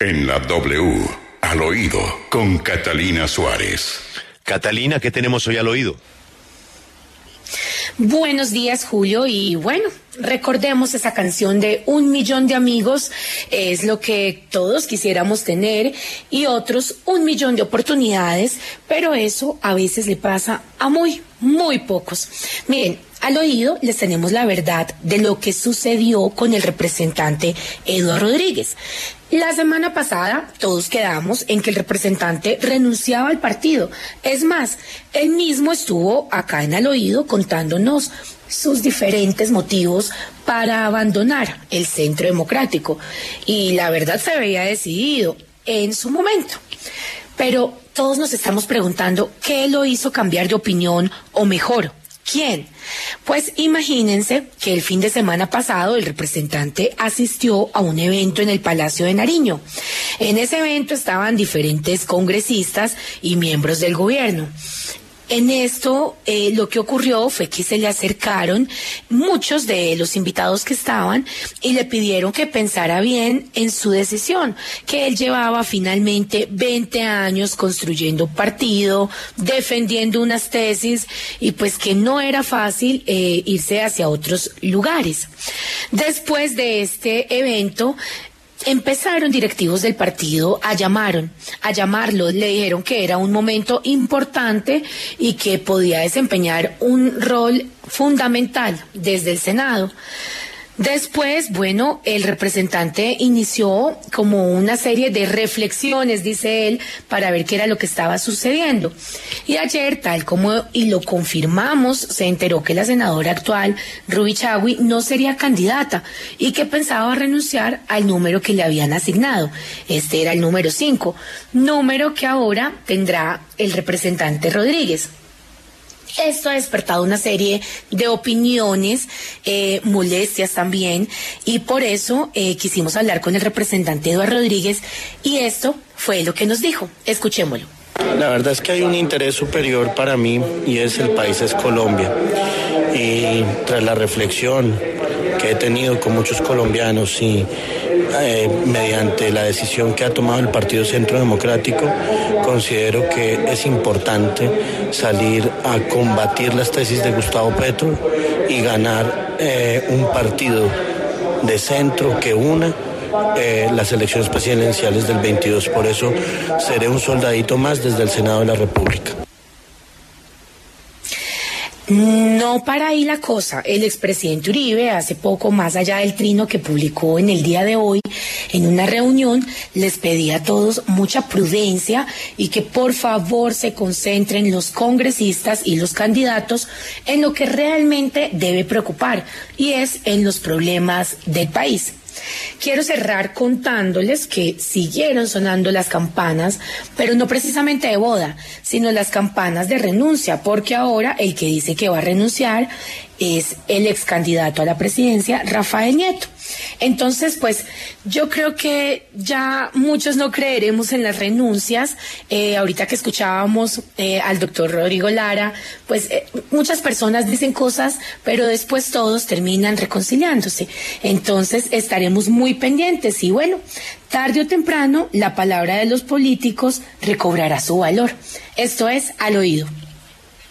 En la W, al oído, con Catalina Suárez. Catalina, ¿qué tenemos hoy al oído? Buenos días, Julio. Y bueno, recordemos esa canción de Un millón de amigos. Es lo que todos quisiéramos tener y otros un millón de oportunidades, pero eso a veces le pasa a muy, muy pocos. Miren, al oído les tenemos la verdad de lo que sucedió con el representante Eduardo Rodríguez. La semana pasada todos quedamos en que el representante renunciaba al partido. Es más, él mismo estuvo acá en al oído contándonos sus diferentes motivos para abandonar el centro democrático. Y la verdad se había decidido en su momento. Pero todos nos estamos preguntando qué lo hizo cambiar de opinión o mejor, ¿Quién? Pues imagínense que el fin de semana pasado el representante asistió a un evento en el Palacio de Nariño. En ese evento estaban diferentes congresistas y miembros del gobierno. En esto eh, lo que ocurrió fue que se le acercaron muchos de los invitados que estaban y le pidieron que pensara bien en su decisión, que él llevaba finalmente 20 años construyendo partido, defendiendo unas tesis y pues que no era fácil eh, irse hacia otros lugares. Después de este evento, empezaron directivos del partido a llamaron, a llamarlo, le dijeron que era un momento importante y que podía desempeñar un rol fundamental desde el Senado. Después, bueno, el representante inició como una serie de reflexiones, dice él, para ver qué era lo que estaba sucediendo. Y ayer, tal como y lo confirmamos, se enteró que la senadora actual, Ruby Chagui, no sería candidata y que pensaba renunciar al número que le habían asignado. Este era el número 5, número que ahora tendrá el representante Rodríguez. Esto ha despertado una serie de opiniones, eh, molestias también, y por eso eh, quisimos hablar con el representante Eduardo Rodríguez, y esto fue lo que nos dijo. Escuchémoslo. La verdad es que hay un interés superior para mí y es el país es Colombia. Y tras la reflexión que he tenido con muchos colombianos y eh, mediante la decisión que ha tomado el Partido Centro Democrático, considero que es importante salir a combatir las tesis de Gustavo Petro y ganar eh, un partido de centro que una eh, las elecciones presidenciales del 22. Por eso seré un soldadito más desde el Senado de la República. No para ahí la cosa. El expresidente Uribe, hace poco, más allá del trino que publicó en el día de hoy, en una reunión, les pedía a todos mucha prudencia y que por favor se concentren los congresistas y los candidatos en lo que realmente debe preocupar, y es en los problemas del país. Quiero cerrar contándoles que siguieron sonando las campanas, pero no precisamente de boda, sino las campanas de renuncia, porque ahora el que dice que va a renunciar es el ex candidato a la presidencia, Rafael Nieto. Entonces, pues yo creo que ya muchos no creeremos en las renuncias. Eh, ahorita que escuchábamos eh, al doctor Rodrigo Lara, pues eh, muchas personas dicen cosas, pero después todos terminan reconciliándose. Entonces estaremos muy pendientes y bueno, tarde o temprano la palabra de los políticos recobrará su valor. Esto es al oído.